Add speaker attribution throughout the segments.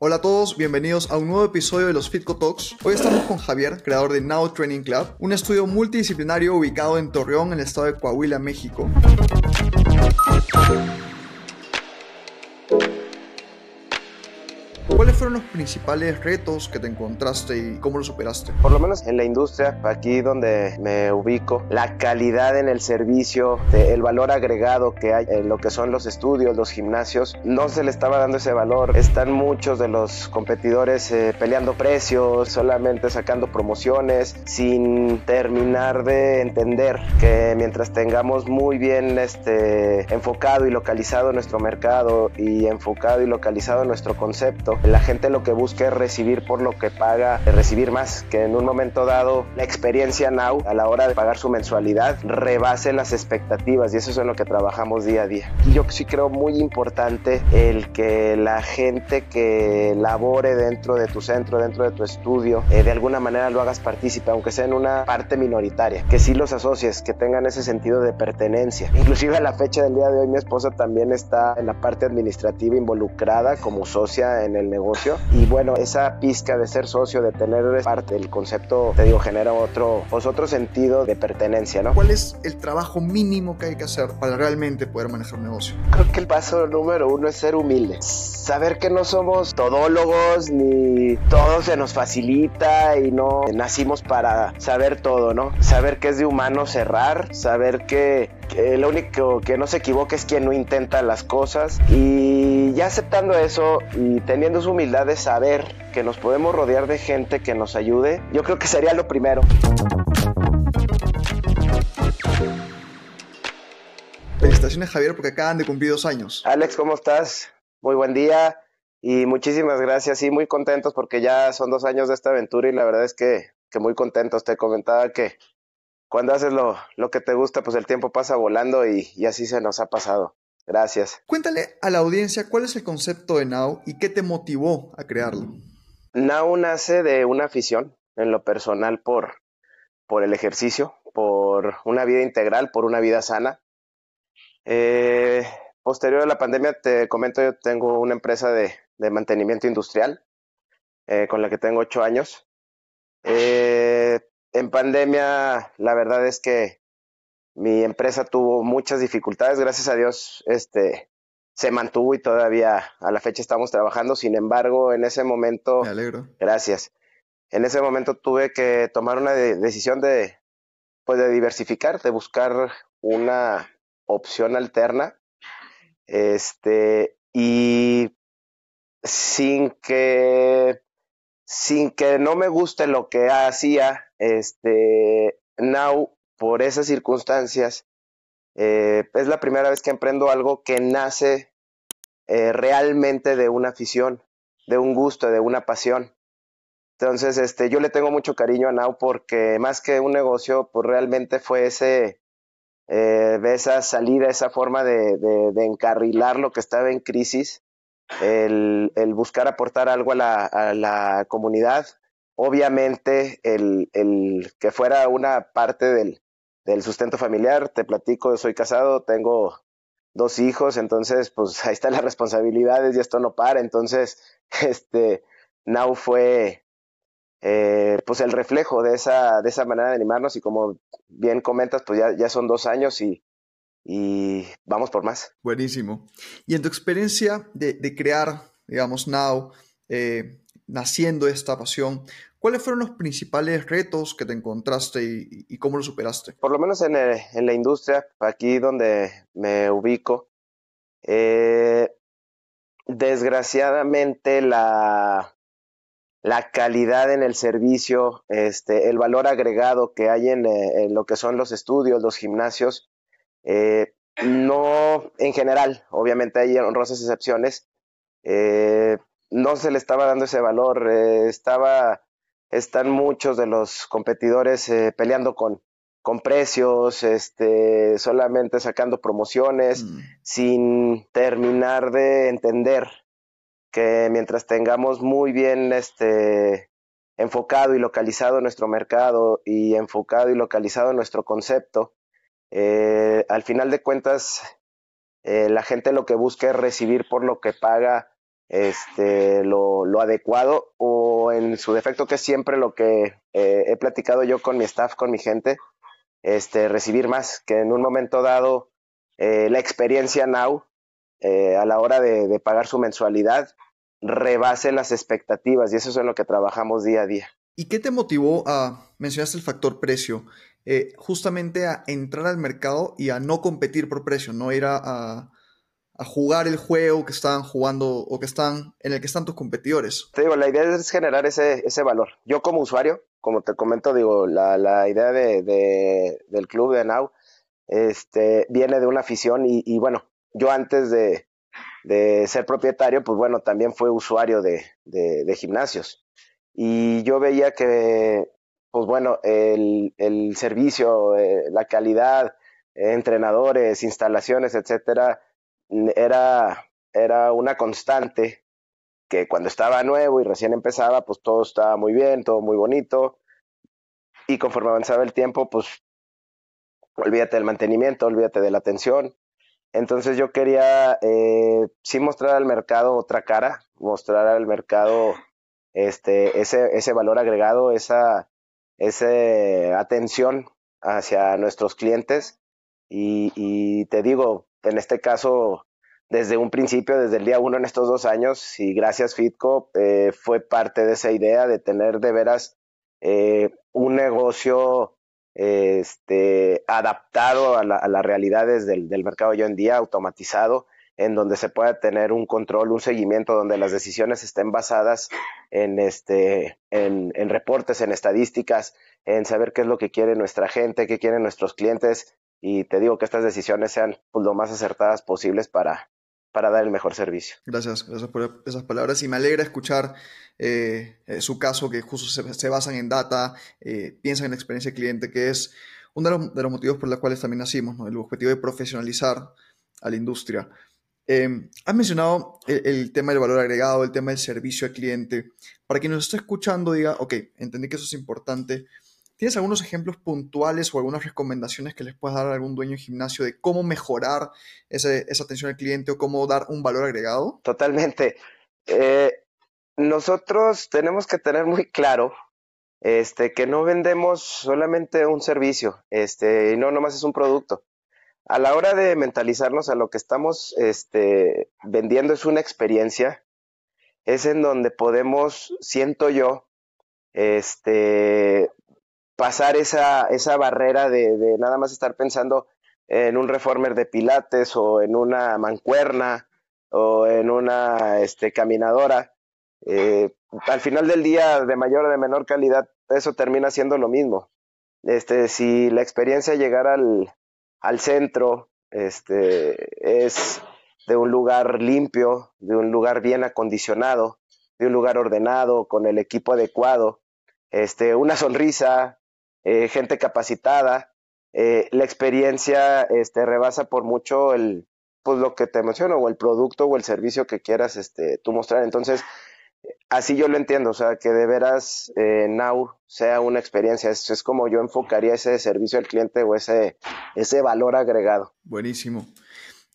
Speaker 1: Hola a todos, bienvenidos a un nuevo episodio de los Fitco Talks. Hoy estamos con Javier, creador de Now Training Club, un estudio multidisciplinario ubicado en Torreón, en el estado de Coahuila, México. Fueron los principales retos que te encontraste y cómo los superaste?
Speaker 2: Por lo menos en la industria, aquí donde me ubico, la calidad en el servicio, el valor agregado que hay en lo que son los estudios, los gimnasios, no se le estaba dando ese valor. Están muchos de los competidores eh, peleando precios, solamente sacando promociones, sin terminar de entender que mientras tengamos muy bien este, enfocado y localizado nuestro mercado y enfocado y localizado nuestro concepto, la gente lo que busca es recibir por lo que paga, recibir más, que en un momento dado la experiencia Now a la hora de pagar su mensualidad rebase las expectativas y eso es en lo que trabajamos día a día. Y yo sí creo muy importante el que la gente que labore dentro de tu centro, dentro de tu estudio, eh, de alguna manera lo hagas partícipe, aunque sea en una parte minoritaria, que sí los asocies, que tengan ese sentido de pertenencia. Inclusive a la fecha del día de hoy mi esposa también está en la parte administrativa involucrada como socia en el negocio y bueno, esa pizca de ser socio, de tener parte del concepto, te digo, genera otro, pues otro sentido de pertenencia, ¿no?
Speaker 1: ¿Cuál es el trabajo mínimo que hay que hacer para realmente poder manejar un negocio?
Speaker 2: Creo que el paso número uno es ser humilde. Saber que no somos todólogos ni todo se nos facilita y no nacimos para saber todo, ¿no? Saber que es de humano cerrar, saber que que lo único que no se equivoca es quien no intenta las cosas y ya aceptando eso y teniendo su humildad de saber que nos podemos rodear de gente que nos ayude, yo creo que sería lo primero.
Speaker 1: Felicitaciones Javier porque acaban de cumplir dos años.
Speaker 2: Alex, ¿cómo estás? Muy buen día y muchísimas gracias. Sí, muy contentos porque ya son dos años de esta aventura y la verdad es que, que muy contentos. Te comentaba que cuando haces lo, lo que te gusta, pues el tiempo pasa volando y, y así se nos ha pasado. Gracias.
Speaker 1: Cuéntale a la audiencia cuál es el concepto de Now y qué te motivó a crearlo.
Speaker 2: Now nace de una afición en lo personal por, por el ejercicio, por una vida integral, por una vida sana. Eh, posterior a la pandemia, te comento, yo tengo una empresa de, de mantenimiento industrial eh, con la que tengo ocho años. Eh, en pandemia, la verdad es que mi empresa tuvo muchas dificultades. Gracias a Dios, este se mantuvo y todavía a la fecha estamos trabajando. Sin embargo, en ese momento,
Speaker 1: Me alegro.
Speaker 2: gracias. En ese momento tuve que tomar una de- decisión de, pues, de diversificar, de buscar una opción alterna. Este, y sin que sin que no me guste lo que hacía, este, now, por esas circunstancias, eh, es la primera vez que emprendo algo que nace eh, realmente de una afición, de un gusto, de una pasión. Entonces, este, yo le tengo mucho cariño a Now porque más que un negocio, pues realmente fue ese, eh, esa salida, esa forma de, de, de encarrilar lo que estaba en crisis el, el buscar aportar algo a la, a la comunidad. Obviamente, el, el que fuera una parte del, del sustento familiar, te platico, soy casado, tengo dos hijos, entonces, pues ahí están las responsabilidades y esto no para. Entonces, este, Now fue, eh, pues el reflejo de esa, de esa manera de animarnos y como bien comentas, pues ya, ya son dos años y, y vamos por más.
Speaker 1: Buenísimo. Y en tu experiencia de, de crear, digamos, Now, eh, naciendo esta pasión, ¿cuáles fueron los principales retos que te encontraste y, y cómo los superaste?
Speaker 2: Por lo menos en, el- en la industria, aquí donde me ubico, eh, desgraciadamente la, la calidad en el servicio, este, el valor agregado que hay en, eh, en lo que son los estudios, los gimnasios, eh, no, en general, obviamente hay honrosas excepciones, eh, no se le estaba dando ese valor, eh, estaba, están muchos de los competidores peleando con, con precios, este, solamente sacando promociones,
Speaker 1: Mm,
Speaker 2: sin terminar de entender que mientras tengamos muy bien este enfocado y localizado nuestro mercado y enfocado y localizado nuestro concepto, eh, al final de cuentas eh, la gente lo que busca es recibir por lo que paga este, lo, adecuado o en su defecto, que es siempre lo que eh, he platicado yo con mi staff, con mi gente, este, recibir más, que en un momento dado la experiencia now eh, a la hora de, pagar su mensualidad rebase las expectativas y eso es en lo que trabajamos día a día.
Speaker 1: ¿Y qué te motivó a, mencionaste el factor precio, justamente a entrar al mercado y a no competir por precio, no ir a a jugar el juego que están jugando o que están en el que están tus competidores.
Speaker 2: Te digo, la idea es generar ese, ese valor. Yo como usuario, como te comento, digo, la, la idea de, de, del club de Now este, viene de una afición y, y bueno, yo antes de, de, ser propietario, pues bueno, también fue usuario de, de, gimnasios. Y yo veía que, pues bueno, el, el servicio, eh, la calidad, entrenadores, instalaciones, etcétera, era, era una constante que cuando estaba nuevo y recién empezaba, pues todo estaba muy bien, todo muy bonito. Y conforme avanzaba el tiempo, pues olvídate del mantenimiento, olvídate de la atención. Entonces yo quería eh, sí mostrar al mercado otra cara, mostrar al mercado este, ese, ese valor agregado, esa, esa atención hacia nuestros clientes. Y, y te digo, en este caso, desde un principio, desde el día uno en estos dos años, y gracias Fitco, eh, fue parte de esa idea de tener de veras eh, un negocio este, adaptado a, las realidades del, mercado hoy en día, automatizado, en donde se pueda tener un control, un seguimiento, donde las decisiones estén basadas en, este, en reportes, en estadísticas, en saber qué es lo que quiere nuestra gente, qué quieren nuestros clientes, y te digo que estas decisiones sean pues, lo más acertadas posibles para, para dar el mejor servicio.
Speaker 1: Gracias, gracias por esas palabras y me alegra escuchar eh, eh, su caso que justo se, basan en data, eh, piensan en la experiencia del cliente, que es uno de los, motivos por los cuales también nacimos, ¿no? el objetivo de profesionalizar a la industria. Eh, has mencionado el, el, tema del valor agregado, el tema del servicio al cliente. Para quien nos está escuchando, diga, ok, entendí que eso es importante, ¿Tienes algunos ejemplos puntuales o algunas recomendaciones que les puedas dar a algún dueño de gimnasio de cómo mejorar esa atención al cliente o cómo dar un valor agregado?
Speaker 2: Totalmente. Eh, nosotros tenemos que tener muy claro este, que no vendemos solamente un servicio, este, y no nomás es un producto. A la hora de mentalizarnos a lo que estamos este, vendiendo es una experiencia, es en donde podemos, siento yo, este, pasar esa, esa barrera de, nada más estar pensando en un reformer de pilates o en una mancuerna o en una este, caminadora. Eh, al final del día, de mayor o de menor calidad, eso termina siendo lo mismo. Este, si la experiencia llegar al, al centro este, es de un lugar limpio, de un lugar bien acondicionado, de un lugar ordenado, con el equipo adecuado, este, una sonrisa, eh, gente capacitada. Eh, la experiencia este, rebasa por mucho el, pues lo que te menciono, o el producto o el servicio que quieras este, tú mostrar. Entonces, así yo lo entiendo, o sea, que de veras eh, Now sea una experiencia. Es, es, como yo enfocaría ese servicio al cliente o ese, ese valor agregado.
Speaker 1: Buenísimo.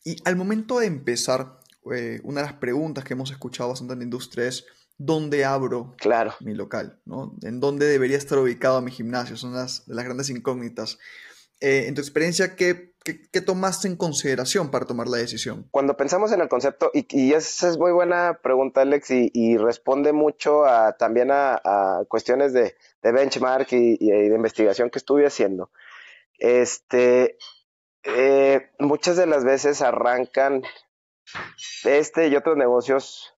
Speaker 1: Y al momento de empezar, una de las preguntas que hemos escuchado bastante en la industria es, dónde abro
Speaker 2: claro.
Speaker 1: mi local, ¿no? En dónde debería estar ubicado mi gimnasio, son las, las grandes incógnitas. Eh, en tu experiencia, ¿qué, ¿qué, tomaste en consideración para tomar la decisión?
Speaker 2: Cuando pensamos en el concepto, y, y esa es muy buena pregunta, Alex, y, responde mucho a, también a, cuestiones de, de benchmark y, de investigación que estuve haciendo. Este, eh, muchas de las veces arrancan este y otros negocios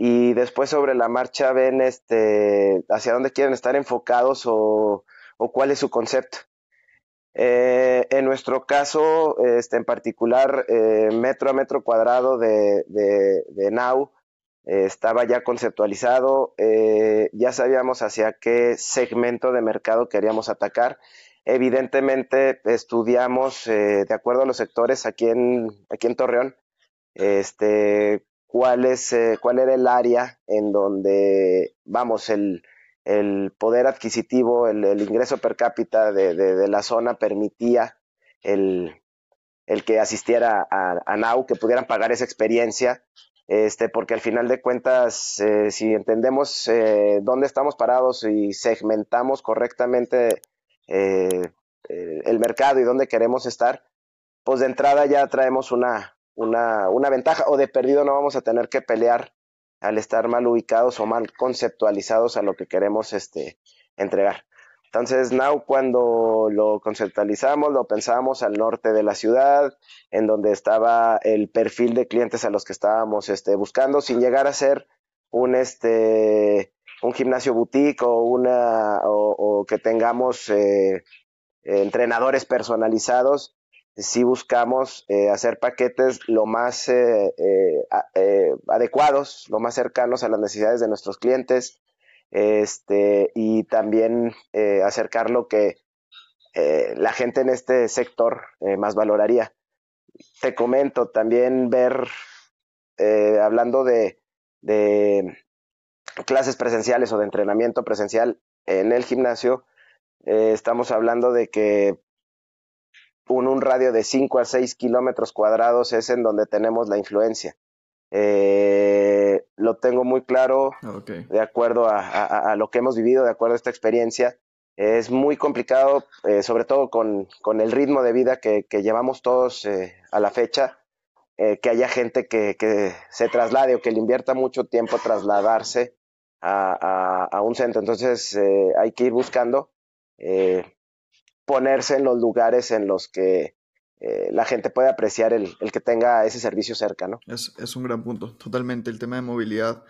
Speaker 2: y después sobre la marcha ven este, hacia dónde quieren estar enfocados o, cuál es su concepto. Eh, en nuestro caso, este, en particular, eh, metro a metro cuadrado de, de, Now eh, estaba ya conceptualizado, ya sabíamos hacia qué segmento de mercado queríamos atacar. Evidentemente, estudiamos de acuerdo a los sectores aquí en, aquí en Torreón, este, cuál, es, eh, cuál era el área en donde, vamos, el, el poder adquisitivo, el, ingreso per cápita de, de, la zona permitía el, el que asistiera a, a, NAU, que pudieran pagar esa experiencia. este, porque al final de cuentas, eh, si entendemos eh, dónde estamos parados y segmentamos correctamente el mercado y dónde queremos estar, pues de entrada ya traemos una, una, una ventaja o de perdido no vamos a tener que pelear al estar mal ubicados o mal conceptualizados a lo que queremos este, entregar. Entonces, Now cuando lo conceptualizamos, lo pensábamos al norte de la ciudad, en donde estaba el perfil de clientes a los que estábamos este, buscando, sin llegar a ser un, este, un gimnasio boutique o, una, o, que tengamos eh, entrenadores personalizados. Sí buscamos eh, hacer paquetes lo más eh, adecuados, lo más cercanos a las necesidades de nuestros clientes, este, y también eh, acercar lo que eh, la gente en este sector eh, más valoraría. Te comento también ver, hablando de, clases presenciales o de entrenamiento presencial en el gimnasio, estamos hablando de que un, un radio de 5 a 6 kilómetros cuadrados es en donde tenemos la influencia. Eh, lo tengo muy claro de acuerdo a, lo que hemos vivido, de acuerdo a esta experiencia. Es muy complicado, eh, sobre todo con, el ritmo de vida que, llevamos todos eh, a la fecha, que haya gente que, se traslade o que le invierta mucho tiempo trasladarse a, a un centro. Entonces hay que ir buscando ponerse en los lugares en los que eh, la gente puede apreciar el, que tenga ese servicio cerca, ¿no?
Speaker 1: Es, un gran punto, totalmente, el tema de movilidad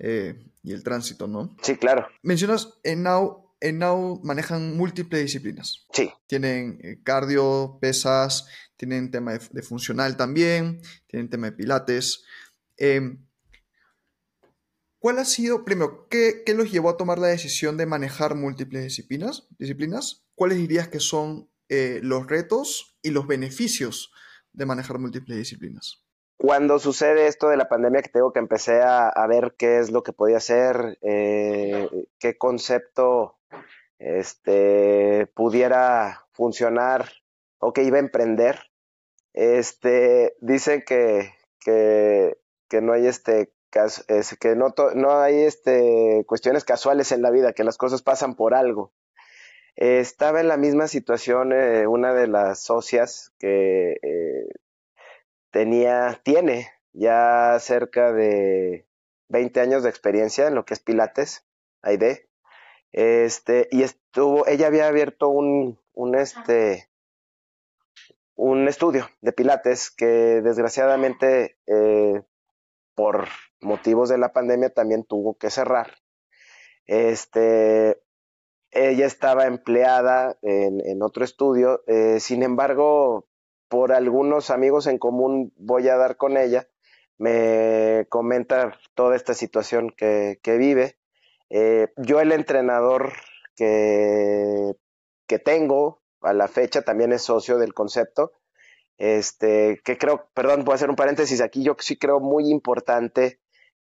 Speaker 1: eh, y el tránsito, ¿no?
Speaker 2: Sí, claro.
Speaker 1: Mencionas, en Now, en Now manejan múltiples disciplinas.
Speaker 2: Sí.
Speaker 1: Tienen eh, cardio, pesas, tienen tema de, funcional también, tienen tema de pilates. Em, ¿Cuál ha sido, primero, ¿qué, ¿qué, los llevó a tomar la decisión de manejar múltiples disciplinas? disciplinas? ¿Cuáles dirías que son eh, los retos y los beneficios de manejar múltiples disciplinas.
Speaker 2: Cuando sucede esto de la pandemia que tengo que empecé a, ver qué es lo que podía hacer, eh, qué concepto este, pudiera funcionar o que iba a emprender, este, dicen que, que, no hay este que no, no hay este, cuestiones casuales en la vida, que las cosas pasan por algo. Eh, estaba en la misma situación eh, una de las socias que eh, tenía, tiene ya cerca de 20 años de experiencia en lo que es Pilates, Aide. Este, y estuvo, ella había abierto un, un, este, un estudio de Pilates que desgraciadamente por motivos de la pandemia también tuvo que cerrar. Este, ella estaba empleada en, otro estudio, eh, sin embargo, por algunos amigos en común voy a dar con ella, me comenta toda esta situación que, vive. Eh, yo el entrenador que, que tengo a la fecha también es socio del concepto, este, que creo, perdón, voy a hacer un paréntesis aquí, yo sí creo muy importante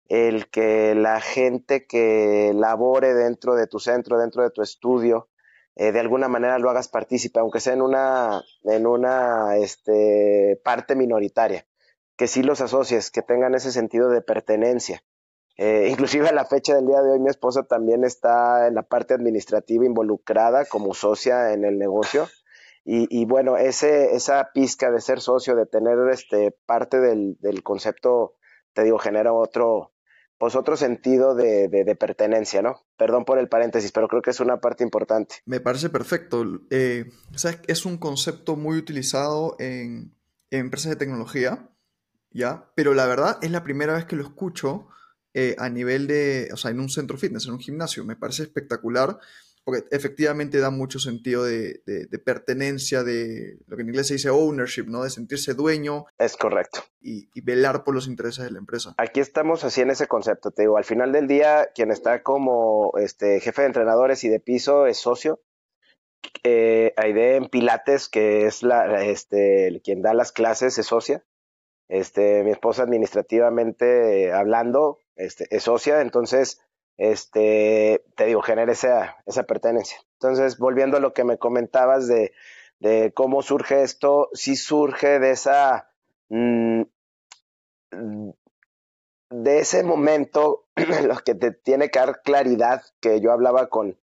Speaker 2: el que la gente que labore dentro de tu centro, dentro de tu estudio, eh, de alguna manera lo hagas partícipe, aunque sea en una, en una este, parte minoritaria, que sí los asocies, que tengan ese sentido de pertenencia. Eh, inclusive a la fecha del día de hoy mi esposa también está en la parte administrativa involucrada como socia en el negocio. Y, bueno, ese, esa pizca de ser socio, de tener este, parte del, del concepto, te digo, genera otro, pues otro sentido de, de, pertenencia, ¿no? Perdón por el paréntesis, pero creo que es una parte importante.
Speaker 1: Me parece perfecto. Eh, es un concepto muy utilizado en, empresas de tecnología, ¿ya? Pero la verdad es la primera vez que lo escucho eh, a nivel de, o sea, en un centro fitness, en un gimnasio. Me parece espectacular porque efectivamente da mucho sentido de, pertenencia, de lo que en inglés se dice ownership, ¿no? De sentirse dueño.
Speaker 2: Es correcto.
Speaker 1: Y, velar por los intereses de la empresa.
Speaker 2: Aquí estamos así en ese concepto, te digo, al final del día, quien está como este, jefe de entrenadores y de piso es socio. Eh, Aide en Pilates, que es la, este, quien da las clases, es socia. Este, mi esposa administrativamente hablando, este, es socia, entonces este, te digo, genera esa, esa pertenencia. Entonces, volviendo a lo que me comentabas de, de cómo surge esto, sí surge de esa, mm, de ese momento, lo que te tiene que dar claridad, que yo hablaba con,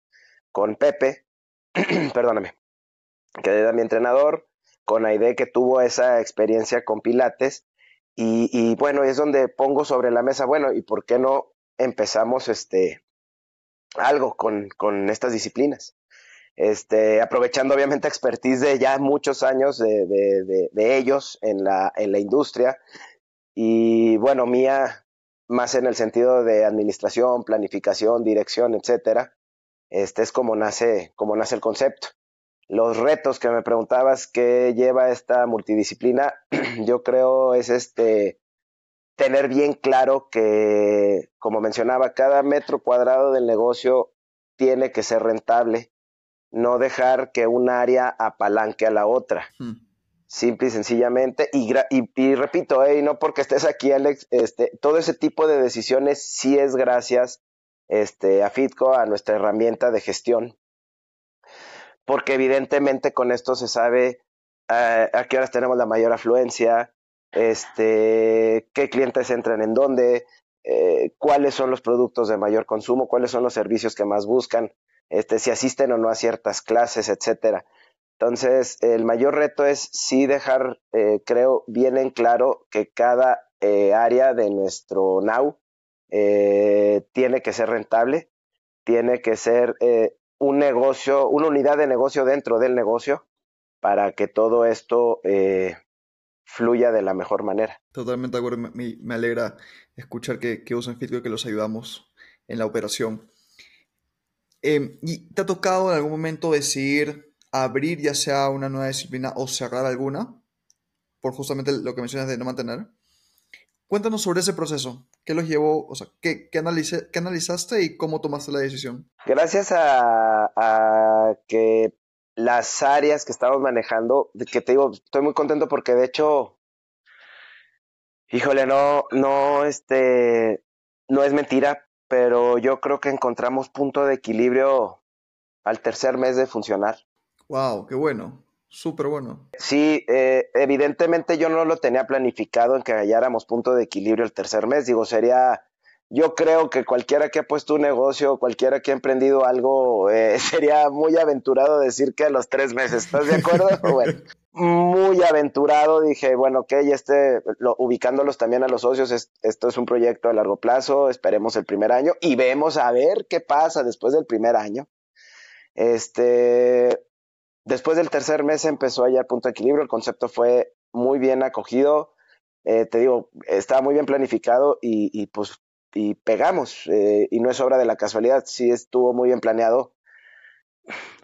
Speaker 2: con Pepe, perdóname, que era mi entrenador, con Aide que tuvo esa experiencia con Pilates, y, y, bueno, es donde pongo sobre la mesa, bueno, ¿y por qué no empezamos este algo con, con estas disciplinas? Este, aprovechando obviamente expertise de ya muchos años de, de, de, ellos en la, en la industria, y bueno, mía más en el sentido de administración, planificación, dirección, etcétera. Este es como nace, como nace el concepto. Los retos que me preguntabas que lleva esta multidisciplina, yo creo es este tener bien claro que, como mencionaba, cada metro cuadrado del negocio tiene que ser rentable, no dejar que un área apalanque a la otra. Hmm simple y sencillamente. Y, y, repito, y no porque estés aquí, Alex, este, todo ese tipo de decisiones sí es gracias este, a Fitco, a nuestra herramienta de gestión. Porque evidentemente con esto se sabe uh, a qué horas tenemos la mayor afluencia, este, qué clientes entran en dónde, eh, cuáles son los productos de mayor consumo, cuáles son los servicios que más buscan, este, si asisten o no a ciertas clases, etcétera. Entonces, el mayor reto es sí dejar, eh, creo, bien en claro que cada eh, área de nuestro Now tiene que ser rentable, tiene que ser un negocio, una unidad de negocio dentro del negocio para que todo esto fluya de la mejor manera.
Speaker 1: Totalmente de acuerdo, me, me alegra escuchar que, que usan Fitco y que los ayudamos en la operación. Em, ¿Y te ha tocado en algún momento decidir abrir ya sea una nueva disciplina o cerrar alguna, por justamente lo que mencionas de no mantener. Cuéntanos sobre ese proceso. ¿Qué los llevó? O sea, ¿qué, qué, analizaste y cómo tomaste la decisión?
Speaker 2: Gracias a, a, que las áreas que estamos manejando, que te digo, estoy muy contento porque de hecho, híjole, no, no, este, no es mentira, pero yo creo que encontramos punto de equilibrio al tercer mes de funcionar.
Speaker 1: Wow, qué bueno. Súper bueno.
Speaker 2: Sí, eh, evidentemente yo no lo tenía planificado en que halláramos punto de equilibrio el tercer mes. Digo, sería, yo creo que cualquiera que ha puesto un negocio, cualquiera que ha emprendido algo, eh, sería muy aventurado decir que a los tres meses. ¿Estás de acuerdo? bueno, muy aventurado. Dije, bueno, ok, este, lo, ubicándolos también a los socios, esto es un proyecto a largo plazo, esperemos el primer año y vemos a ver qué pasa después del primer año. Este, Después del tercer mes empezó a hallar punto de equilibrio, el concepto fue muy bien acogido, eh, te digo, estaba muy bien planificado y, pues y pegamos, eh, y no es obra de la casualidad, sí estuvo muy bien planeado.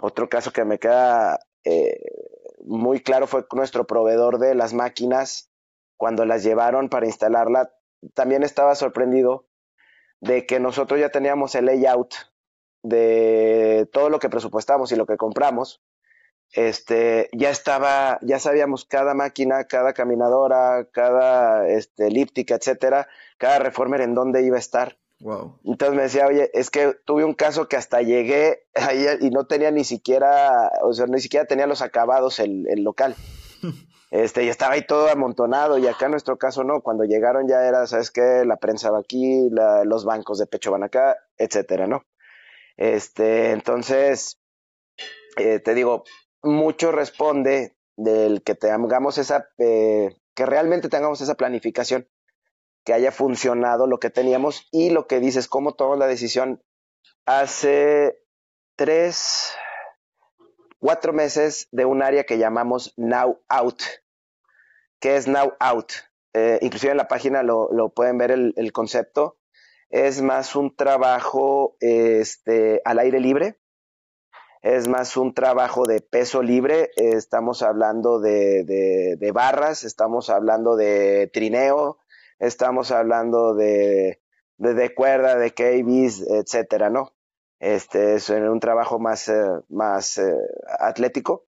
Speaker 2: Otro caso que me queda eh, muy claro fue nuestro proveedor de las máquinas, cuando las llevaron para instalarla, también estaba sorprendido de que nosotros ya teníamos el layout de todo lo que presupuestamos y lo que compramos, este, ya estaba, ya sabíamos cada máquina, cada caminadora, cada este, elíptica, etcétera, cada reformer en dónde iba a estar.
Speaker 1: Wow.
Speaker 2: Entonces me decía, oye, es que tuve un caso que hasta llegué ahí y no tenía ni siquiera, o sea, ni siquiera tenía los acabados el, el local. Este, y estaba ahí todo amontonado, y acá en nuestro caso no, cuando llegaron ya era, ¿sabes qué? La prensa va aquí, la, los bancos de pecho van acá, etcétera, ¿no? Este, entonces, eh, te digo, mucho responde del que tengamos esa, eh, que realmente tengamos esa planificación, que haya funcionado lo que teníamos y lo que dices, cómo tomamos la decisión. Hace tres, cuatro meses de un área que llamamos Now Out. ¿Qué es Now Out? Eh, inclusive en la página lo, lo pueden ver el, el, concepto. Es más un trabajo este, al aire libre, es más un trabajo de peso libre, estamos hablando de, de, barras, estamos hablando de trineo, estamos hablando de, de, cuerda, de KBs, etcétera, ¿no? Este es un trabajo más, eh, más eh, atlético.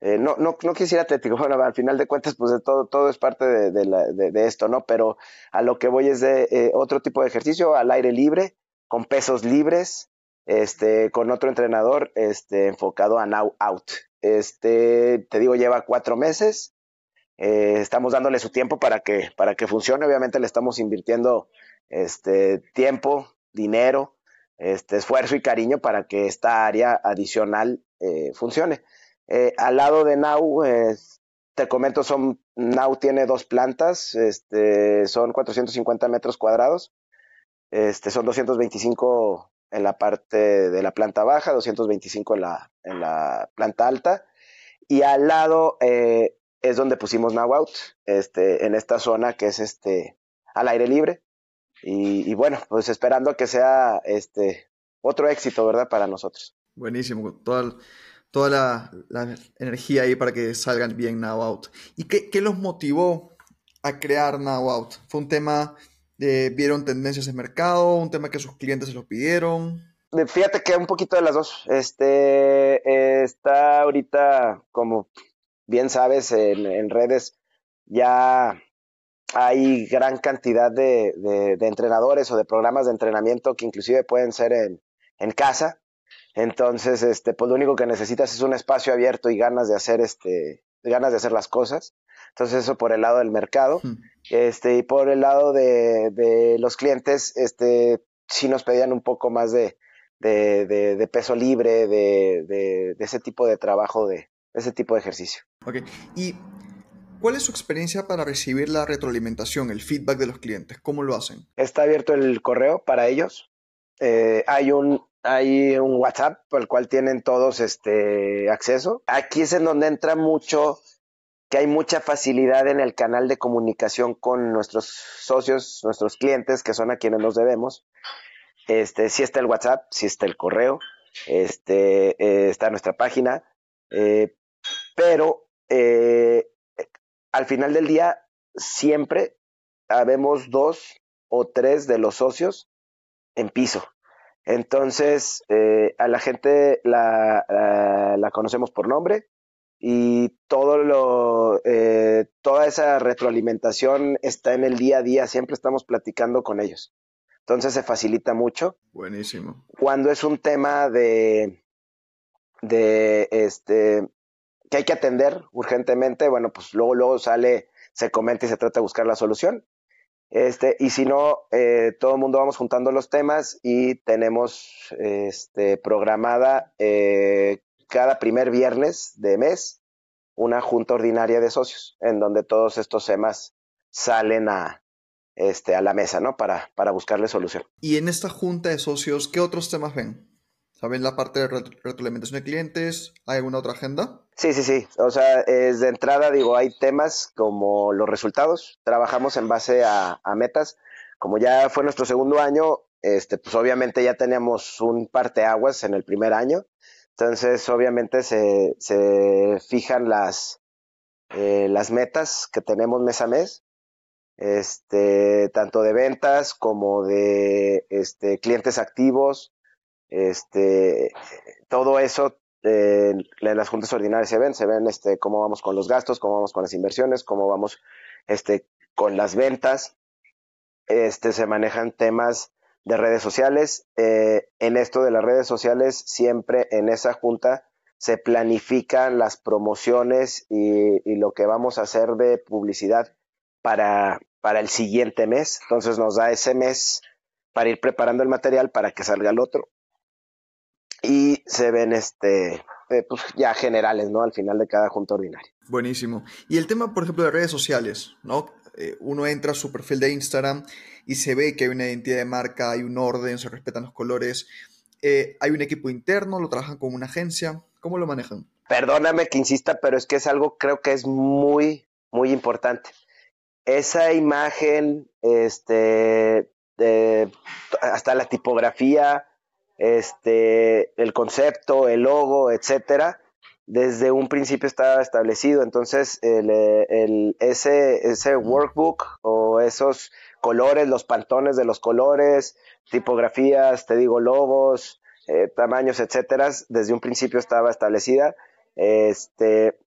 Speaker 2: Eh, no, no, no quisiera atlético, bueno, al final de cuentas, pues de todo, todo es parte de, de, de esto, ¿no? Pero a lo que voy es de otro tipo de ejercicio, al aire libre, con pesos libres, este, con otro entrenador este, enfocado a Now Out. Este, te digo, lleva cuatro meses. Eh, estamos dándole su tiempo para que, para que funcione. Obviamente le estamos invirtiendo este, tiempo, dinero, este, esfuerzo y cariño para que esta área adicional eh, funcione. Eh, al lado de Now, te comento, son, Now tiene dos plantas, este, son 450 metros cuadrados, este, son 225 en la parte de la planta baja, 225 en la, en la planta alta, y al lado eh, es donde pusimos Now Out, este, en esta zona que es este, al aire libre, y, bueno, pues esperando que sea este, otro éxito, ¿verdad? Para nosotros.
Speaker 1: Buenísimo, toda, toda la, energía ahí para que salgan bien Now Out. ¿Y qué, qué los motivó a crear Now Out? ¿Fue un tema de, vieron tendencias de mercado, un tema que sus clientes se los pidieron?
Speaker 2: Fíjate que un poquito de las dos. Este eh, está ahorita, como bien sabes, en redes ya hay gran cantidad de, entrenadores o de programas de entrenamiento que inclusive pueden ser en, casa. Entonces, este, pues lo único que necesitas es un espacio abierto y ganas de hacer, este, ganas de hacer las cosas. Entonces, eso por el lado del mercado. Hmm. Este, y por el lado de, los clientes, este, sí nos pedían un poco más de, de peso libre, de, ese tipo de trabajo, de ese tipo de ejercicio.
Speaker 1: Ok. Y ¿Cuál es su experiencia para recibir la retroalimentación, el feedback de los clientes? ¿Cómo lo hacen?
Speaker 2: Está abierto el correo para ellos. Eh, hay un hay un WhatsApp el cual tienen todos este acceso. Aquí es en donde entra mucho que hay mucha facilidad en el canal de comunicación con nuestros socios, nuestros clientes, que son a quienes nos debemos. Este, sí está el WhatsApp, sí está el correo, este, eh, está nuestra página, eh, pero al final del día siempre habemos dos o tres de los socios en piso. Entonces, eh, a la gente la, la, conocemos por nombre y todo lo, eh, toda esa retroalimentación está en el día a día, siempre estamos platicando con ellos. Entonces se facilita mucho.
Speaker 1: Buenísimo.
Speaker 2: Cuando es un tema de, de este, que hay que atender urgentemente, bueno, pues luego, luego sale, se comenta y se trata de buscar la solución. Este, y si no, eh, todo el mundo vamos juntando los temas y tenemos este, programada eh, cada primer viernes de mes una junta ordinaria de socios, en donde todos estos temas salen a, este, a la mesa, ¿no? Para, para buscarle solución.
Speaker 1: Y en esta junta de socios, ¿qué otros temas ven? ¿Saben la parte de retroalimentación de clientes? ¿Hay alguna otra agenda?
Speaker 2: Sí, sí, sí. O sea, es de entrada, digo, hay temas como los resultados. Trabajamos en base a, metas. Como ya fue nuestro segundo año, este, pues obviamente ya teníamos un parteaguas en el primer año. Entonces, obviamente se, se fijan las, eh, las metas que tenemos mes a mes, este, tanto de ventas como de este, clientes activos, este, todo eso eh, en las juntas ordinarias se ven, se ven este, cómo vamos con los gastos, cómo vamos con las inversiones, cómo vamos este, con las ventas. Este, se manejan temas de redes sociales. Eh, en esto de las redes sociales, siempre en esa junta se planifican las promociones y, y lo que vamos a hacer de publicidad para, para el siguiente mes. Entonces nos da ese mes para ir preparando el material para que salga el otro y se ven este eh, pues ya generales, ¿no? Al final de cada junta ordinaria.
Speaker 1: Buenísimo. Y el tema, por ejemplo, de redes sociales, ¿no? Eh, uno entra a su perfil de Instagram y se ve que hay una identidad de marca, hay un orden, se respetan los colores. Eh, hay un equipo interno, lo trabajan con una agencia. ¿Cómo lo manejan?
Speaker 2: Perdóname que insista, pero es que es algo creo que es muy, muy importante. Esa imagen, este, hasta la tipografía, este, el concepto, el logo, etcétera, desde un principio estaba establecido. Entonces, el, ese, ese workbook o esos colores, los pantones de los colores, tipografías, te digo, logos, eh, tamaños, etcétera, desde un principio estaba establecida. Este,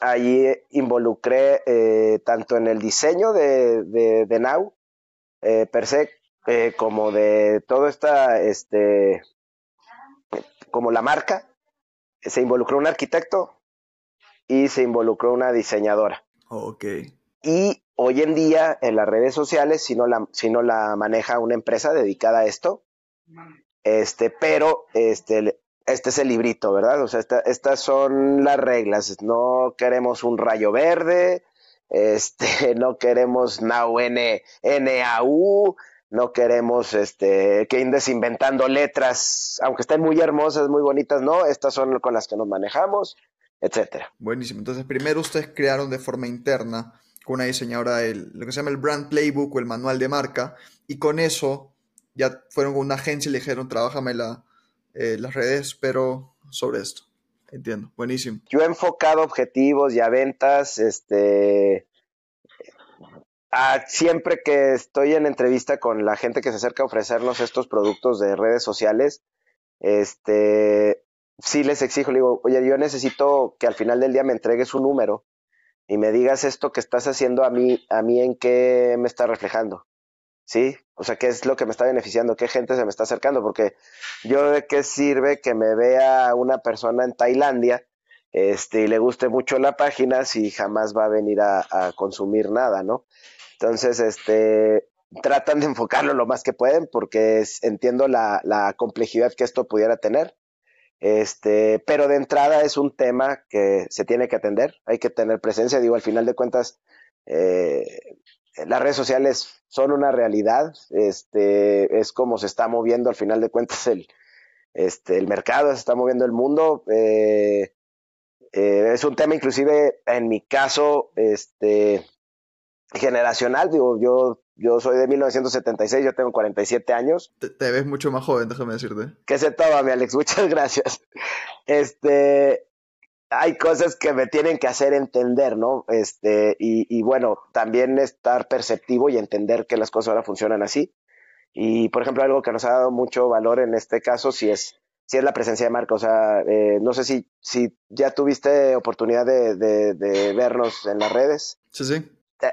Speaker 2: allí involucré eh, tanto en el diseño de, de, de Now, eh, per se, eh, como de todo esta, este, como la marca, se involucró un arquitecto y se involucró una diseñadora.
Speaker 1: Ok.
Speaker 2: Y hoy en día en las redes sociales si no la, si no la maneja una empresa dedicada a esto. Este, pero este, este es el librito, ¿verdad? O sea, estas son las reglas. No queremos un rayo verde, este, no queremos Now N, NAU, no queremos este, que indes inventando letras, aunque estén muy hermosas, muy bonitas, no, estas son con las que nos manejamos, etcétera.
Speaker 1: Buenísimo. Entonces, primero ustedes crearon de forma interna con una diseñadora el, lo que se llama el Brand Playbook o el manual de marca, y con eso ya fueron con una agencia y le dijeron, trabájame la, eh, las redes, pero sobre esto. Entiendo, buenísimo.
Speaker 2: Yo he enfocado objetivos y a ventas, este, siempre que estoy en entrevista con la gente que se acerca a ofrecernos estos productos de redes sociales, este, sí les exijo, le digo, oye, yo necesito que al final del día me entregues un número y me digas esto que estás haciendo a mí, a mí en qué me está reflejando. ¿Sí? O sea, ¿qué es lo que me está beneficiando? ¿Qué gente se me está acercando? Porque yo de qué sirve que me vea una persona en Tailandia este, y le guste mucho la página si jamás va a venir a, consumir nada, ¿no? Entonces, este, tratan de enfocarlo lo más que pueden porque entiendo la, la complejidad que esto pudiera tener este, pero de entrada es un tema que se tiene que atender, hay que tener presencia, digo, al final de cuentas, eh, las redes sociales son una realidad, este, es como se está moviendo al final de cuentas el, este, el mercado, se está moviendo el mundo, eh, eh, es un tema inclusive en mi caso, este, generacional, digo, yo yo soy de 1976, yo tengo 47 años.
Speaker 1: Te, ves mucho más joven, déjame decirte.
Speaker 2: Que se toma, mi Alex, muchas gracias. Este, hay cosas que me tienen que hacer entender, ¿no? Este, y, bueno, también estar perceptivo y entender que las cosas ahora funcionan así. Y, por ejemplo, algo que nos ha dado mucho valor en este caso, si es, si es la presencia de marca. O sea, eh, no sé si, si ya tuviste oportunidad de, de vernos en las redes.
Speaker 1: Sí, sí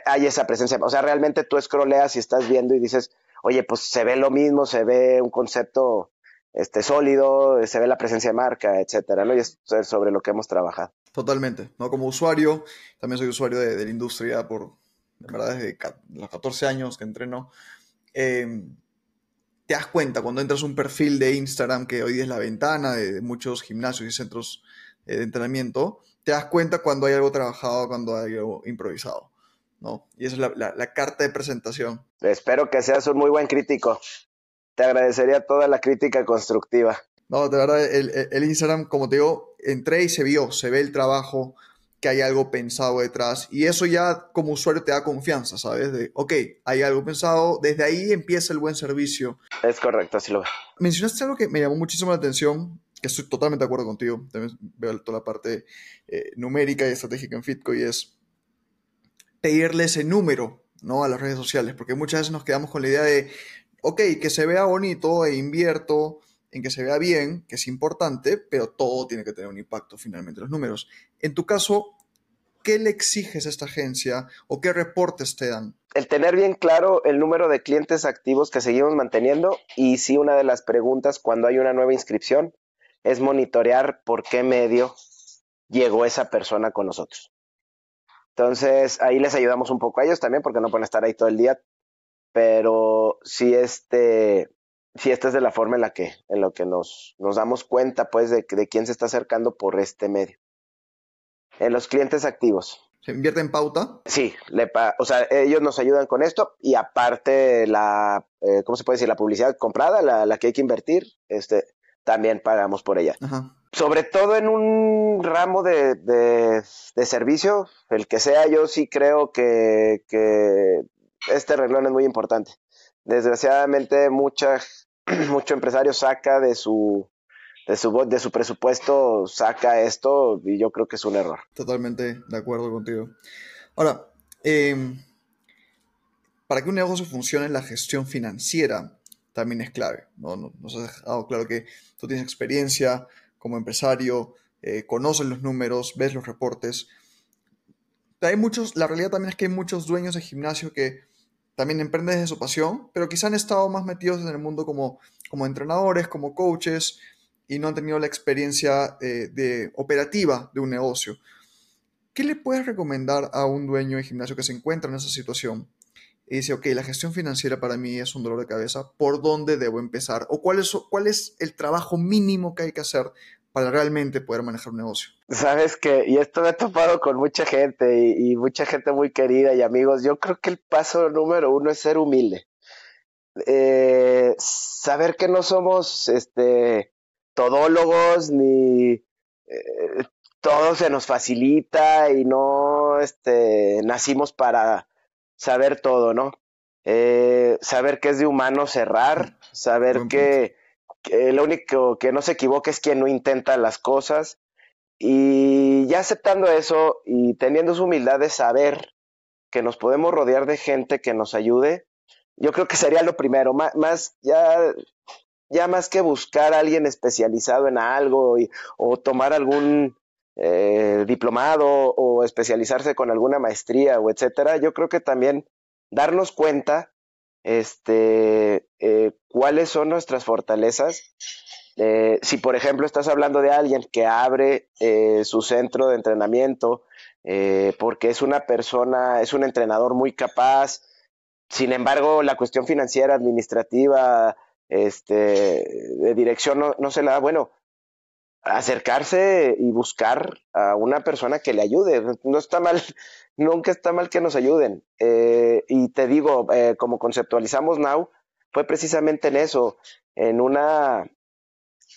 Speaker 2: hay esa presencia. O sea, realmente tú scrolleas y estás viendo y dices, oye, pues se ve lo mismo, se ve un concepto este, sólido, se ve la presencia de marca, etcétera, ¿no? Y es sobre lo que hemos trabajado.
Speaker 1: Totalmente, ¿no? Como usuario, también soy usuario de, la industria por, de verdad, desde los 14 años que entreno. Em, te das cuenta cuando entras a un perfil de Instagram, que hoy es la ventana de, muchos gimnasios y centros eh, de entrenamiento, te das cuenta cuando hay algo trabajado, cuando hay algo improvisado. ¿no? Y esa es la, carta de presentación.
Speaker 2: Espero que seas un muy buen crítico. Te agradecería toda la crítica constructiva.
Speaker 1: No, de verdad, el, Instagram, como te digo, entré y se vio, se ve el trabajo, que hay algo pensado detrás. Y eso ya como usuario te da confianza, ¿sabes? De, ok, hay algo pensado, desde ahí empieza el buen servicio.
Speaker 2: Es correcto, así lo veo.
Speaker 1: Mencionaste algo que me llamó muchísimo la atención, que estoy totalmente de acuerdo contigo. También veo toda la parte eh, numérica y estratégica en Fitco y es pedirle ese número ¿no? a las redes sociales, porque muchas veces nos quedamos con la idea de, ok, que se vea bonito e invierto en que se vea bien, que es importante, pero todo tiene que tener un impacto finalmente, los números. En tu caso, ¿qué le exiges a esta agencia o qué reportes te dan?
Speaker 2: El tener bien claro el número de clientes activos que seguimos manteniendo y sí una de las preguntas cuando hay una nueva inscripción es monitorear por qué medio llegó esa persona con nosotros. Entonces, ahí les ayudamos un poco a ellos también, porque no pueden estar ahí todo el día. Pero sí, este, sí, esta es de la forma en la que, en lo que nos, nos damos cuenta, pues, de, de quién se está acercando por este medio. En los clientes activos.
Speaker 1: ¿Se invierte en pauta?
Speaker 2: Sí, le o sea, ellos nos ayudan con esto y aparte la, eh, ¿cómo se puede decir? La publicidad comprada, la, la, que hay que invertir, este, también pagamos por ella. Ajá sobre todo en un ramo de, de, servicio, el que sea, yo sí creo que, que, este renglón es muy importante. Desgraciadamente, mucha, mucho empresario saca de su, de su, de su presupuesto, saca esto y yo creo que es un error.
Speaker 1: Totalmente de acuerdo contigo. Ahora, em, para que un negocio funcione, la gestión financiera también es clave. ¿no? Nos has dejado claro que tú tienes experiencia, como empresario, eh, conoces los números, ves los reportes. Hay muchos, la realidad también es que hay muchos dueños de gimnasio que también emprenden desde su pasión, pero quizá han estado más metidos en el mundo como, como entrenadores, como coaches, y no han tenido la experiencia eh, de, operativa de un negocio. ¿qué le puedes recomendar a un dueño de gimnasio que se encuentra en esa situación? Y dice, ok, la gestión financiera para mí es un dolor de cabeza, ¿por dónde debo empezar? ¿O cuál es, cuál es el trabajo mínimo que hay que hacer para realmente poder manejar un negocio?
Speaker 2: Sabes que, y esto me he topado con mucha gente y, mucha gente muy querida y amigos, yo creo que el paso número uno es ser humilde. Eh, saber que no somos este, todólogos ni eh, todo se nos facilita y no este, nacimos para saber todo, ¿no? Eh, saber que es de humano cerrar, saber que, lo único que no se equivoca es quien no intenta las cosas. Y ya aceptando eso y teniendo su humildad de saber que nos podemos rodear de gente que nos ayude, yo creo que sería lo primero, más ya, ya más que buscar a alguien especializado en algo y, o tomar algún eh, diplomado o especializarse con alguna maestría o etcétera, yo creo que también darnos cuenta este, eh, cuáles son nuestras fortalezas. Eh, si, por ejemplo, estás hablando de alguien que abre su centro de entrenamiento porque es una persona, es un entrenador muy capaz, sin embargo, la cuestión financiera, administrativa, este, de dirección no, no se la da, bueno, acercarse y buscar a una persona que le ayude. No está mal, nunca está mal que nos ayuden. Eh, y te digo, eh, como conceptualizamos Now, fue precisamente en eso, en una,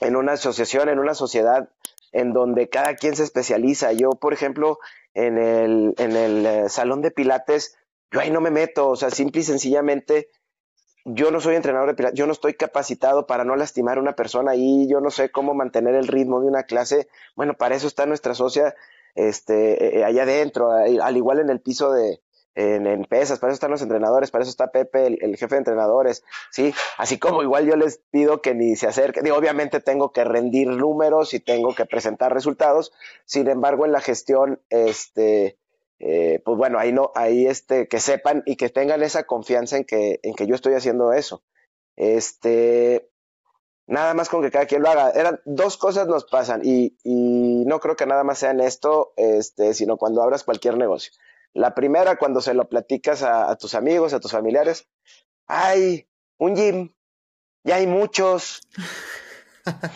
Speaker 2: en una asociación, en una sociedad en donde cada quien se especializa. Yo, por ejemplo, en el, en el eh, salón de pilates, yo ahí no me meto, o sea, simple y sencillamente yo no soy entrenador de pilates, yo no estoy capacitado para no lastimar a una persona y yo no sé cómo mantener el ritmo de una clase. Bueno, para eso está nuestra socia este, eh, eh, allá adentro, al igual en el piso de, en, pesas, para eso están los entrenadores, para eso está Pepe, el, jefe de entrenadores, ¿sí? Así como igual yo les pido que ni se acerquen, obviamente tengo que rendir números y tengo que presentar resultados, sin embargo en la gestión, este, eh, pues bueno, ahí no, ahí este, que sepan y que tengan esa confianza en que, en que yo estoy haciendo eso. Este, nada más con que cada quien lo haga. Eran dos cosas nos pasan y, y no creo que nada más sea en esto, este, sino cuando abras cualquier negocio. La primera, cuando se lo platicas a, tus amigos, a tus familiares, hay un gym, ya hay muchos.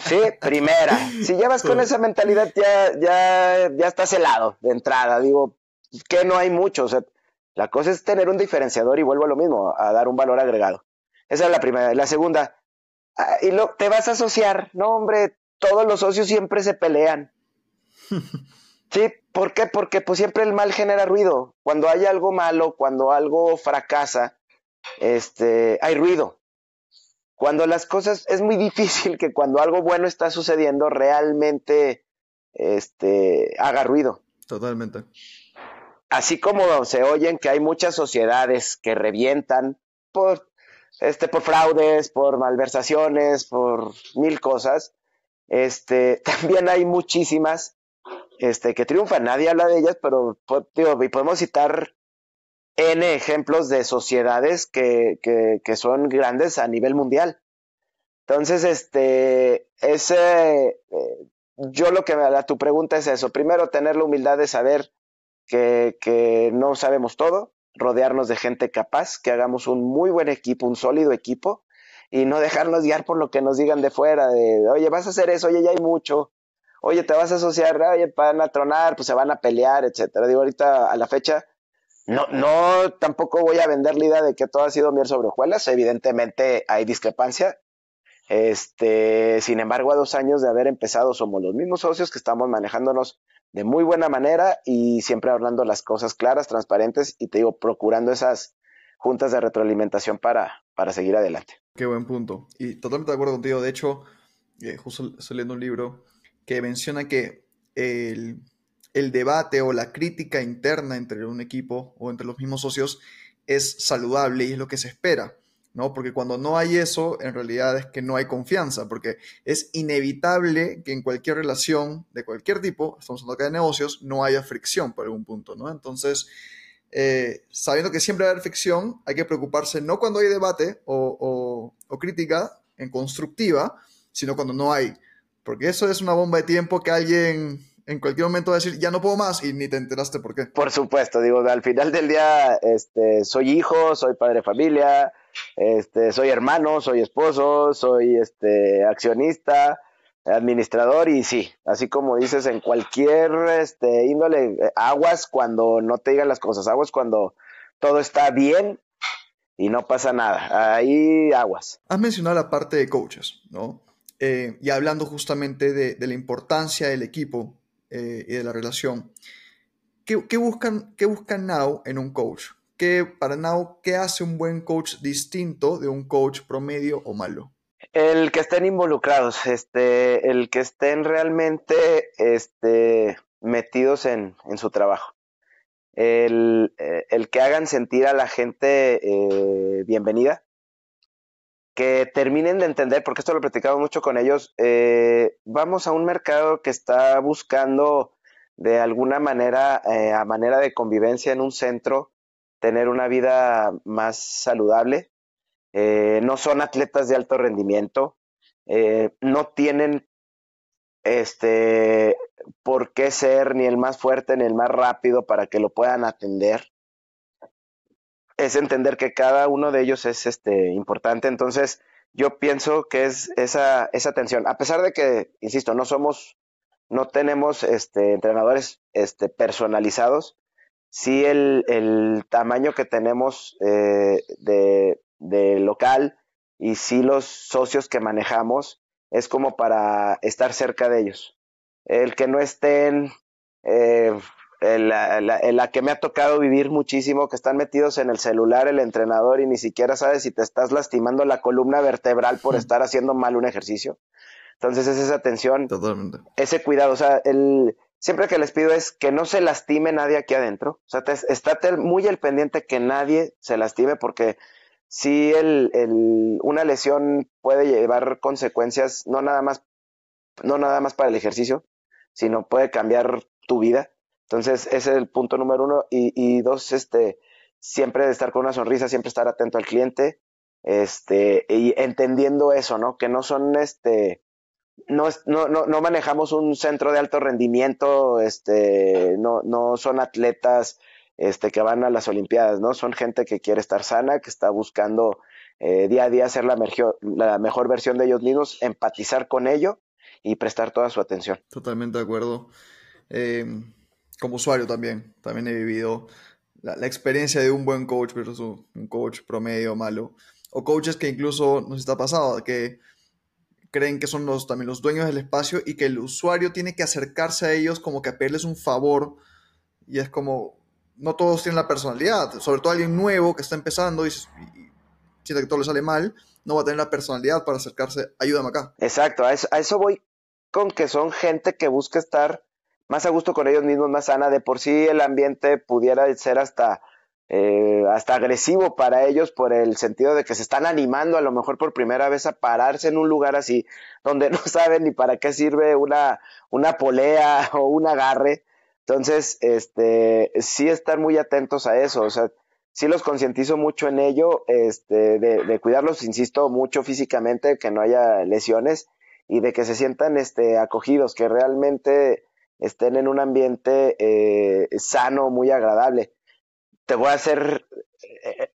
Speaker 2: Sí, primera. Si llevas con esa mentalidad, ya, ya, ya estás helado de entrada. Digo, que no hay mucho. O sea, la cosa es tener un diferenciador y vuelvo a lo mismo, a dar un valor agregado. Esa es la primera. La segunda, ah, y lo, te vas a asociar. No, hombre, todos los socios siempre se pelean. Sí, ¿por qué? Porque pues siempre el mal genera ruido. Cuando hay algo malo, cuando algo fracasa, este, hay ruido. Cuando las cosas, es muy difícil que cuando algo bueno está sucediendo realmente este, haga ruido.
Speaker 1: Totalmente
Speaker 2: así como se oyen que hay muchas sociedades que revientan por, este, por fraudes, por malversaciones, por mil cosas, este, también hay muchísimas este, que triunfan. Nadie habla de ellas, pero podemos citar N ejemplos de sociedades que, que, son grandes a nivel mundial. Entonces, este, ese, eh, yo lo que me da tu pregunta es eso. Primero, tener la humildad de saber que, no sabemos todo, rodearnos de gente capaz, que hagamos un muy buen equipo, un sólido equipo, y no dejarnos guiar por lo que nos digan de fuera, de, oye, vas a hacer eso, oye, ya hay mucho, oye, te vas a asociar, oye, van a tronar, pues se van a pelear, etcétera. Digo, ahorita a la fecha, no, no, tampoco voy a vender la idea de que todo ha sido miel sobre hojuelas, evidentemente hay discrepancia, este, sin embargo, a dos años de haber empezado, somos los mismos socios que estamos manejándonos de muy buena manera y siempre hablando las cosas claras, transparentes y te digo, procurando esas juntas de retroalimentación para, para seguir adelante.
Speaker 1: Qué buen punto. Y totalmente de acuerdo contigo. De hecho, eh, justo estoy leyendo un libro que menciona que el, el debate o la crítica interna entre un equipo o entre los mismos socios es saludable y es lo que se espera. ¿No? Porque cuando no hay eso, en realidad es que no hay confianza, porque es inevitable que en cualquier relación de cualquier tipo, estamos hablando acá de negocios, no haya fricción por algún punto, ¿no? Entonces, eh, sabiendo que siempre va a haber fricción, hay que preocuparse no cuando hay debate o, o crítica en constructiva, sino cuando no hay, porque eso es una bomba de tiempo que alguien en cualquier momento va a decir, ya no puedo más y ni te enteraste por qué.
Speaker 2: Por supuesto, digo, al final del día, este, soy hijo, soy padre de familia, este, soy hermano, soy esposo, soy este, accionista, administrador y sí, así como dices, en cualquier este, índole, aguas cuando no te digan las cosas, aguas cuando todo está bien y no pasa nada, ahí aguas.
Speaker 1: Has mencionado la parte de coaches, ¿no? Eh, y hablando justamente de, la importancia del equipo eh, y de la relación, ¿qué, ¿qué, buscan, ¿qué buscan Now en un coach? ¿Qué, para Now, ¿qué hace un buen coach distinto de un coach promedio o malo?
Speaker 2: El que estén involucrados, este, el que estén realmente este, metidos en, su trabajo. El, eh, el, que hagan sentir a la gente eh, bienvenida, que terminen de entender, porque esto lo he platicado mucho con ellos, eh, vamos a un mercado que está buscando de alguna manera, a manera de convivencia en un centro, tener una vida más saludable, eh, no son atletas de alto rendimiento, eh, no tienen este por qué ser ni el más fuerte ni el más rápido para que lo puedan atender. Es entender que cada uno de ellos es este importante. Entonces, yo pienso que es esa, esa tensión. A pesar de que, insisto, no somos, no tenemos este, entrenadores este, personalizados, sí el, el tamaño que tenemos eh, de, de local y si los socios que manejamos es como para estar cerca de ellos. El que no estén, eh, la, la, que me ha tocado vivir muchísimo, que están metidos en el celular el entrenador y ni siquiera sabes si te estás lastimando la columna vertebral por estar haciendo mal un ejercicio. Entonces es esa atención, ese cuidado. O sea, el, siempre que les pido es que no se lastime nadie aquí adentro. O sea, estate muy al pendiente que nadie se lastime porque sí el, el, una lesión puede llevar consecuencias no nada más no nada más para el ejercicio, sino puede cambiar tu vida. Entonces, ese es el punto número uno. Y, y dos, este, siempre estar con una sonrisa, siempre estar atento al cliente, este, y entendiendo eso, ¿no? Que no son, este, no, no, no, no manejamos un centro de alto rendimiento, este, no, no son atletas este, que van a las Olimpiadas, ¿no? Son gente que quiere estar sana, que está buscando eh, día a día ser la, mejor versión de ellos mismos, empatizar con ello y prestar toda su atención.
Speaker 1: Totalmente de acuerdo. Em, como usuario también, también he vivido la, experiencia de un buen coach versus un coach promedio malo. O coaches que incluso nos está pasado, que creen que son los, también los dueños del espacio y que el usuario tiene que acercarse a ellos como que a pedirles un favor y es como, no todos tienen la personalidad, sobre todo alguien nuevo que está empezando y, siente que todo le sale mal, no va a tener la personalidad para acercarse, ayúdame acá.
Speaker 2: Exacto, a eso, voy con que son gente que busca estar más a gusto con ellos mismos, más sana, de por sí el ambiente pudiera ser hasta, eh, hasta agresivo para ellos por el sentido de que se están animando a lo mejor por primera vez a pararse en un lugar así, donde no saben ni para qué sirve una, una polea o un agarre, entonces, este, sí estar muy atentos a eso, o sea, sí los concientizo mucho en ello, este, de, cuidarlos, insisto, mucho físicamente, que no haya lesiones y de que se sientan, este, acogidos, que realmente estén en un ambiente eh, sano, muy agradable. Te voy a hacer eh,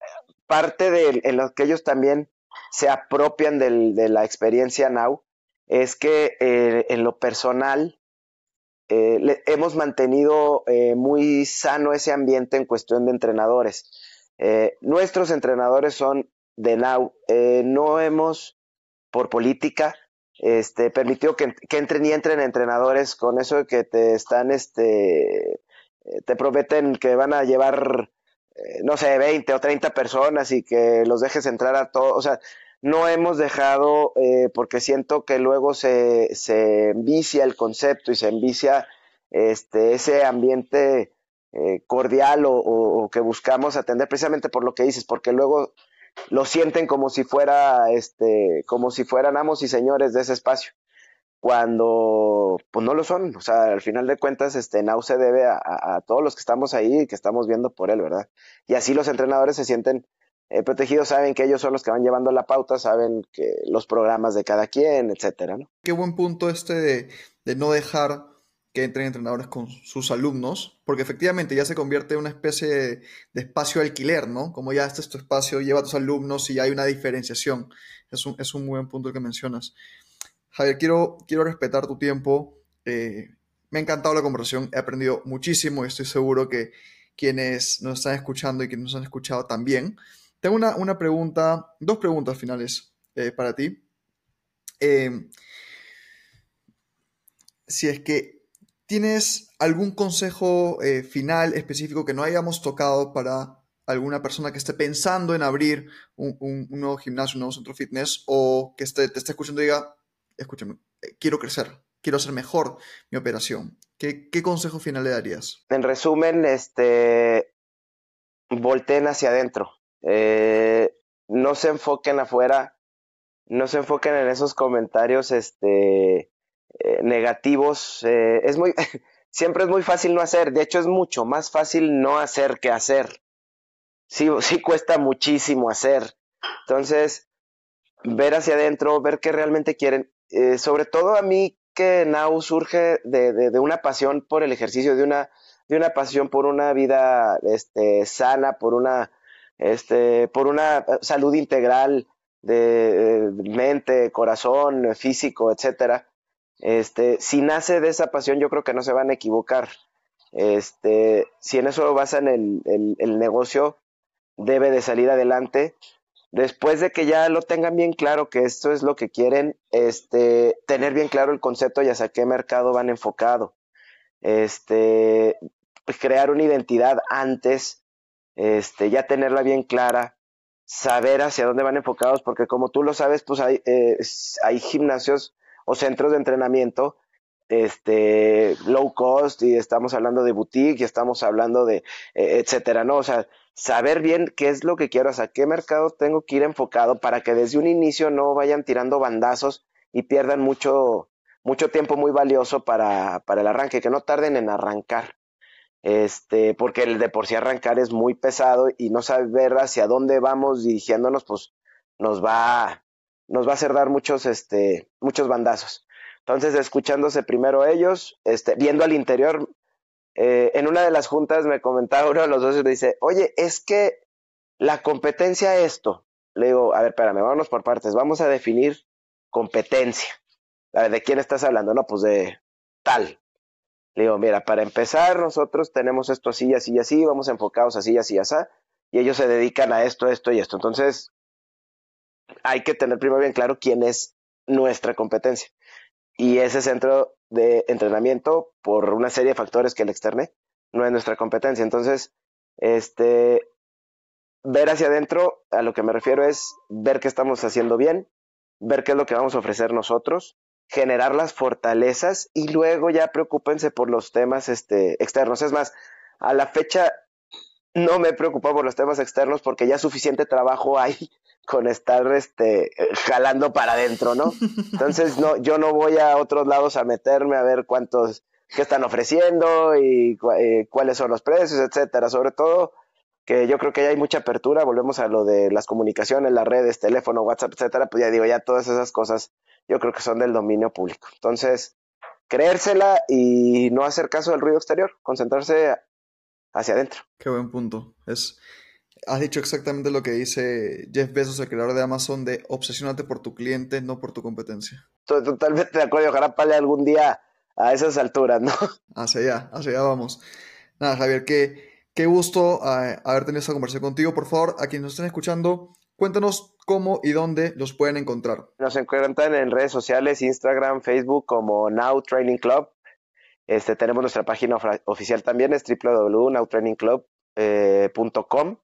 Speaker 2: parte de en lo que ellos también se apropian de la experiencia Now, es que eh, en lo personal eh, hemos mantenido muy sano ese ambiente en cuestión de entrenadores. Nuestros entrenadores son de Now. no hemos, por política, este, permitido que, entren y entren entrenadores con eso de que te están, este, te prometen que van a llevar, no sé, 20 o 30 personas y que los dejes entrar a todos. O sea, no hemos dejado, eh, porque siento que luego se, se envicia el concepto y se envicia este, ese ambiente eh, cordial o, que buscamos atender precisamente por lo que dices, porque luego lo sienten como si fuera, este, como si fueran amos y señores de ese espacio, cuando pues no lo son, o sea, al final de cuentas, este, Nau se debe a, a todos los que estamos ahí y que estamos viendo por él, ¿verdad? Y así los entrenadores se sienten eh, protegidos saben que ellos son los que van llevando la pauta, saben que los programas de cada quien, etcétera, ¿no?
Speaker 1: Qué buen punto este de, no dejar que entren entrenadores con sus alumnos, porque efectivamente ya se convierte en una especie de, espacio alquiler, ¿no? Como ya este es tu espacio, lleva a tus alumnos y hay una diferenciación. Es un, es un buen punto que mencionas. Javier, quiero, quiero respetar tu tiempo. Eh, me ha encantado la conversación, he aprendido muchísimo y estoy seguro que quienes nos están escuchando y quienes nos han escuchado también. Tengo una, una pregunta, dos preguntas finales eh, para ti. Eh, si es que tienes algún consejo eh, final específico que no hayamos tocado para alguna persona que esté pensando en abrir un, nuevo gimnasio, un nuevo centro fitness o que esté, te esté escuchando y diga, escúchame, quiero crecer, quiero hacer mejor mi operación. ¿Qué, consejo final le darías?
Speaker 2: En resumen, este, volteen hacia adentro. no se enfoquen afuera, no se enfoquen en esos comentarios este, eh, negativos. Eh, es muy, siempre es muy fácil no hacer. De hecho, es mucho más fácil no hacer que hacer. Sí, sí cuesta muchísimo hacer. Entonces, ver hacia adentro, ver qué realmente quieren. Eh, sobre todo a mí que Now surge de, de, una pasión por el ejercicio, de una, de una pasión por una vida este, sana, por una, este, por una salud integral, de mente, corazón, físico, etcétera. Este, si nace de esa pasión, yo creo que no se van a equivocar. Este, si en eso basan el, el, negocio, debe de salir adelante. Después de que ya lo tengan bien claro que esto es lo que quieren, este, tener bien claro el concepto y hacia qué mercado van enfocado. Este, crear una identidad antes, este, ya tenerla bien clara, saber hacia dónde van enfocados, porque como tú lo sabes, pues hay, eh, hay gimnasios o centros de entrenamiento este low cost y estamos hablando de boutique y estamos hablando de eh, etcétera, ¿no? O sea, saber bien qué es lo que quiero, o qué mercado tengo que ir enfocado para que desde un inicio no vayan tirando bandazos y pierdan mucho mucho tiempo muy valioso para, para el arranque, que no tarden en arrancar este, porque el de por sí arrancar es muy pesado y no saber hacia dónde vamos dirigiéndonos, pues nos va, nos va a hacer dar muchos, este, muchos bandazos. Entonces, escuchándose primero ellos, este, viendo al interior, eh, en una de las juntas me comentaba uno de los dos y me dice, oye, es que la competencia esto. Le digo, a ver, espérame, vámonos por partes, vamos a definir competencia. A ver, ¿de quién estás hablando? No, pues de tal. Le digo, mira, para empezar, nosotros tenemos esto así, así, así, vamos enfocados así, así, así, y ellos se dedican a esto, esto y esto. Entonces, hay que tener primero bien claro quién es nuestra competencia. Y ese centro de entrenamiento, por una serie de factores que le externé, no es nuestra competencia. Entonces, este, ver hacia adentro, a lo que me refiero es ver qué estamos haciendo bien, ver qué es lo que vamos a ofrecer nosotros, generar las fortalezas y luego ya preocúpense por los temas este, externos. Es más, a la fecha no me preocupo por los temas externos porque ya suficiente trabajo hay con estar este, jalando para adentro, ¿no? Entonces, no, yo no voy a otros lados a meterme a ver cuántos, qué están ofreciendo y eh, cuáles son los precios, etcétera. Sobre todo, que yo creo que ya hay mucha apertura, volvemos a lo de las comunicaciones, las redes, teléfono, WhatsApp, etcétera, pues ya digo, ya todas esas cosas yo creo que son del dominio público. Entonces, creérsela y no hacer caso del ruido exterior, concentrarse hacia adentro.
Speaker 1: Qué buen punto. Es, has dicho exactamente lo que dice Jeff Bezos, el creador de Amazon, de obsesionate por tu cliente, no por tu competencia.
Speaker 2: Estoy totalmente de acuerdo. Ojalá pale algún día a esas alturas, ¿no?
Speaker 1: Hacia allá, hacia allá vamos. Nada, Javier, qué, qué gusto eh, haber tenido esta conversación contigo. Por favor, a quienes nos estén escuchando, Cuéntanos cómo y dónde los pueden encontrar.
Speaker 2: Nos encuentran en redes sociales, Instagram, Facebook como Now Training Club. Este, tenemos nuestra página oficial también, es www.nowtrainingclub.com.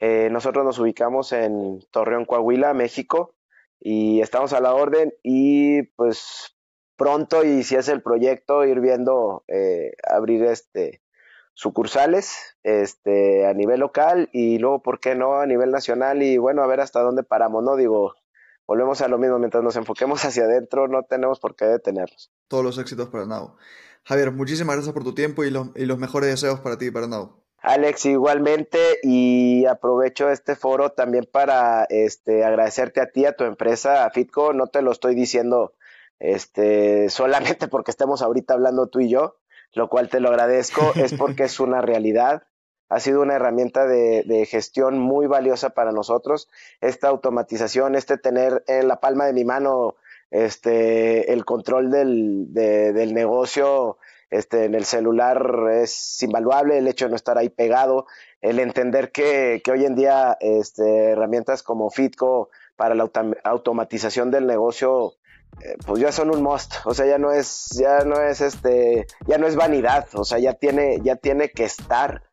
Speaker 2: Eh, nosotros nos ubicamos en Torreón, Coahuila, México, y estamos a la orden y pues pronto, y si es el proyecto, ir viendo eh, abrir este sucursales este, a nivel local y luego, ¿por qué no?, a nivel nacional y bueno, a ver hasta dónde paramos, ¿no? Digo, volvemos a lo mismo, mientras nos enfoquemos hacia adentro, no tenemos por qué detenernos.
Speaker 1: Todos los éxitos para Nau. Javier, muchísimas gracias por tu tiempo y, y los mejores deseos para ti y para Nau.
Speaker 2: Alex, igualmente, y aprovecho este foro también para este, agradecerte a ti, a tu empresa, a Fitco, no te lo estoy diciendo este, solamente porque estemos ahorita hablando tú y yo, lo cual te lo agradezco, es porque es una realidad. Ha sido una herramienta de, gestión muy valiosa para nosotros. Esta automatización, este tener en la palma de mi mano este, el control del, del negocio este, en el celular es invaluable, el hecho de no estar ahí pegado, el entender que, que hoy en día este, herramientas como Fitco para la automatización del negocio eh, pues ya son un must, o sea, ya no es, ya no es este, ya no es vanidad, o sea, ya tiene, ya tiene que estar.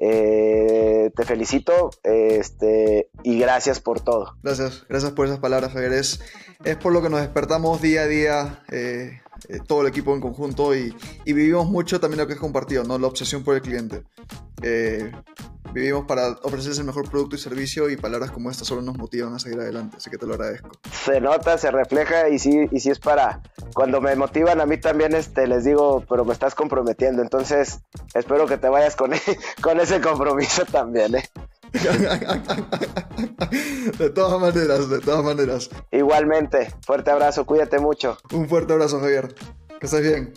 Speaker 2: Eh, te felicito este, y gracias por todo.
Speaker 1: Gracias, gracias por esas palabras, Javier. Es, por lo que nos despertamos día a día, eh, todo el equipo en conjunto y, y, vivimos mucho también lo que es compartido, ¿no? la obsesión por el cliente. Vivimos para ofrecerles el mejor producto y servicio y palabras como estas solo nos motivan a seguir adelante, así que te lo agradezco.
Speaker 2: Se nota, se refleja y sí, y sí es para cuando me motivan a mí también este, les digo, pero me estás comprometiendo, entonces espero que te vayas con, con ese compromiso también. ¿eh?
Speaker 1: de todas maneras, de todas maneras.
Speaker 2: Igualmente, fuerte abrazo, cuídate mucho.
Speaker 1: Un fuerte abrazo, Javier. Que estés bien.